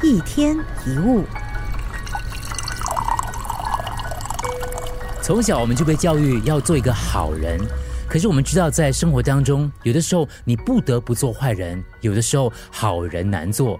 一天一物，从小我们就被教育要做一个好人，可是我们知道，在生活当中，有的时候你不得不做坏人，有的时候好人难做，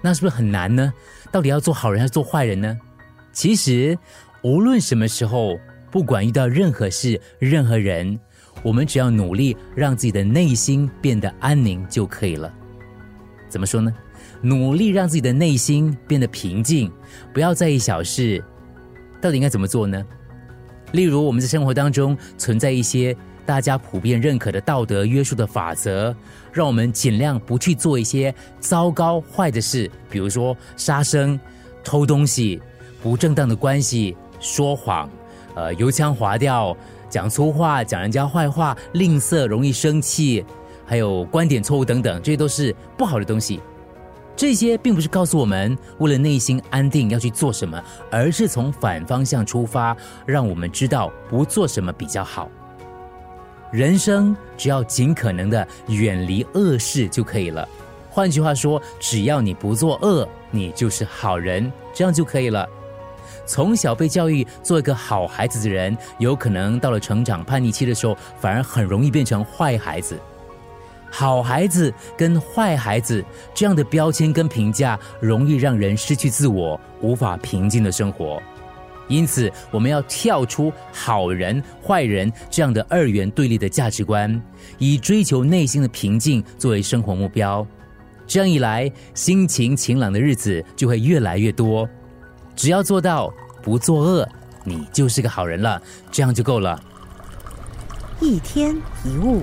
那是不是很难呢？到底要做好人还是做坏人呢？其实，无论什么时候，不管遇到任何事、任何人，我们只要努力让自己的内心变得安宁就可以了。怎么说呢？努力让自己的内心变得平静，不要在意小事。到底应该怎么做呢？例如，我们在生活当中存在一些大家普遍认可的道德约束的法则，让我们尽量不去做一些糟糕坏的事，比如说杀生、偷东西。不正当的关系，说谎，呃，油腔滑调，讲粗话，讲人家坏话，吝啬，容易生气，还有观点错误等等，这些都是不好的东西。这些并不是告诉我们为了内心安定要去做什么，而是从反方向出发，让我们知道不做什么比较好。人生只要尽可能的远离恶事就可以了。换句话说，只要你不做恶，你就是好人，这样就可以了。从小被教育做一个好孩子的人，有可能到了成长叛逆期的时候，反而很容易变成坏孩子。好孩子跟坏孩子这样的标签跟评价，容易让人失去自我，无法平静的生活。因此，我们要跳出好人坏人这样的二元对立的价值观，以追求内心的平静作为生活目标。这样一来，心情晴朗的日子就会越来越多。只要做到不作恶，你就是个好人了，这样就够了。一天一物，